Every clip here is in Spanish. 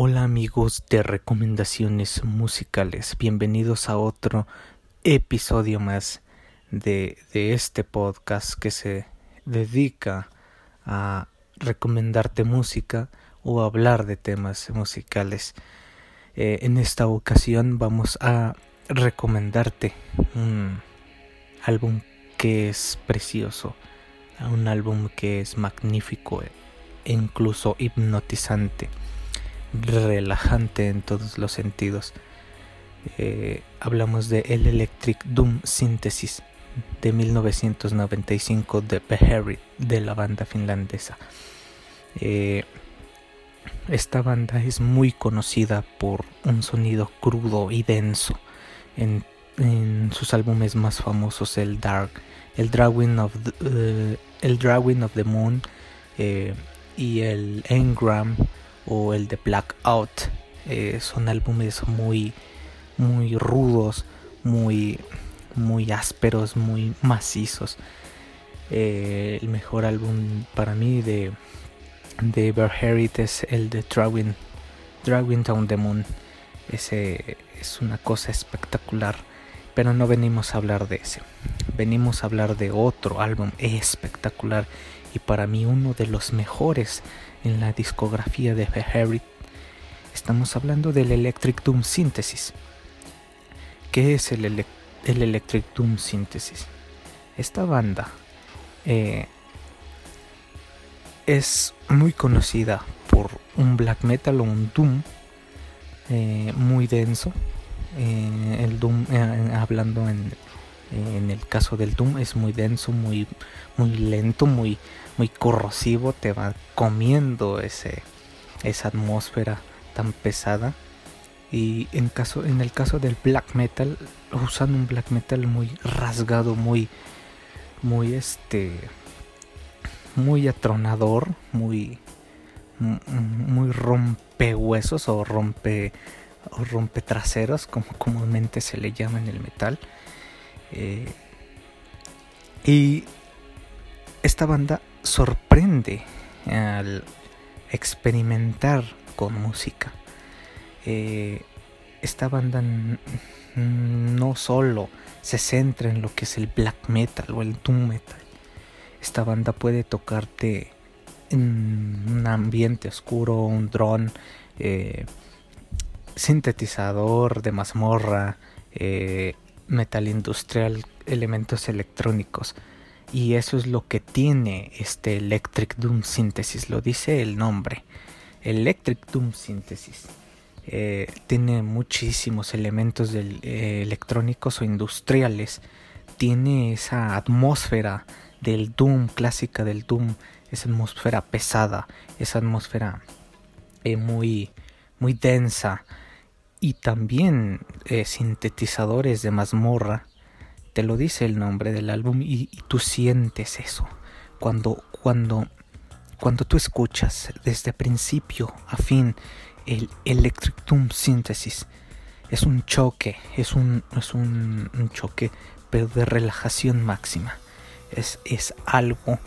Hola amigos de recomendaciones musicales, bienvenidos a otro episodio más de, este podcast que se dedica a recomendarte música o hablar de temas musicales. Eh, en esta ocasión vamos a recomendarte un álbum que es precioso, un álbum que es magnífico e incluso hipnotizante relajante en todos los sentidos. Eh, hablamos de El Electric Doom Synthesis de 1995 de Beherit de la banda finlandesa. Eh, esta banda es muy conocida por un sonido crudo y denso. En, sus álbumes más famosos, el Dark, el Drawing of the, eh, el Drawing of the Moon y el Engram o el de Blackout. Eh, son álbumes muy, muy rudos, muy, muy ásperos, muy macizos. Eh, el mejor álbum para mí de, de es el de Drawing Down the Moon. Ese es una cosa espectacular. Pero no venimos a hablar de ese. Venimos a hablar de otro álbum espectacular y para mí uno de los mejores en la discografía de Harry. Estamos hablando del Electric Doom Synthesis. ¿Qué es el, el Electric Doom Synthesis? Esta banda eh, es muy conocida por un black metal o un doom eh, muy denso. Eh, el doom, hablando en, en el caso del Doom es muy denso, muy, muy lento, muy, muy corrosivo, te va comiendo ese, esa atmósfera tan pesada. Y en, caso, en el caso del black metal, usando un black metal muy rasgado, muy, muy este, muy atronador, muy, muy rompehuesos o rompe, o rompe traseros, como comúnmente se le llama en el metal. Eh, y esta banda sorprende al experimentar con música. Eh, esta banda no solo se centra en lo que es el black metal o el doom metal. Esta banda puede tocarte en un ambiente oscuro, un dron, eh, sintetizador de mazmorra, metal industrial, elementos electrónicos. Y eso es lo que tiene este Electric Doom Synthesis, lo dice el nombre. Electric Doom Synthesis. Eh, tiene muchísimos elementos eh, electrónicos o industriales. Tiene esa atmósfera del Doom, clásica del Doom, esa atmósfera pesada, esa atmósfera eh, muy, muy densa, y también eh, sintetizadores de mazmorra. Te lo dice el nombre del álbum y, tú sientes eso. Cuando, cuando, cuando tú escuchas desde principio a fin el Electric Doom Synthesis, es un choque, es un, es un, choque, pero de relajación máxima. Es, es algo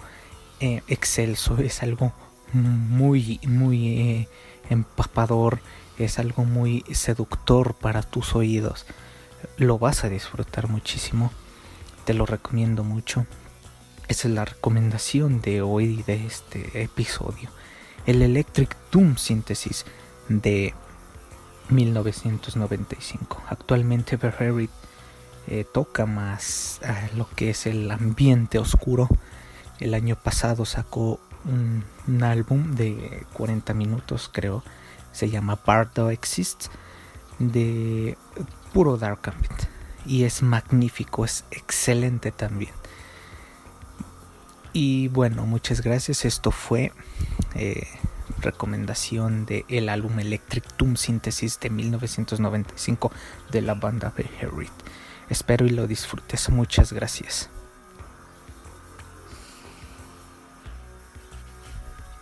eh, excelso, es algo muy, muy eh, empapador es algo muy seductor para tus oídos. Lo vas a disfrutar muchísimo. Te lo recomiendo mucho. Esa es la recomendación de hoy de este episodio. El Electric Doom Synthesis de 1995. Actualmente eh, toca más lo que es el ambiente oscuro. El año pasado sacó un álbum de 40 minutos, creo, se llama Bardo Exists de puro Dark Ambient y es magnífico, es excelente también. Y bueno, muchas gracias. Esto fue eh, recomendación de el álbum Electric Doom Synthesis de 1995 de la banda Beherit. Espero y lo disfrutes. Muchas gracias.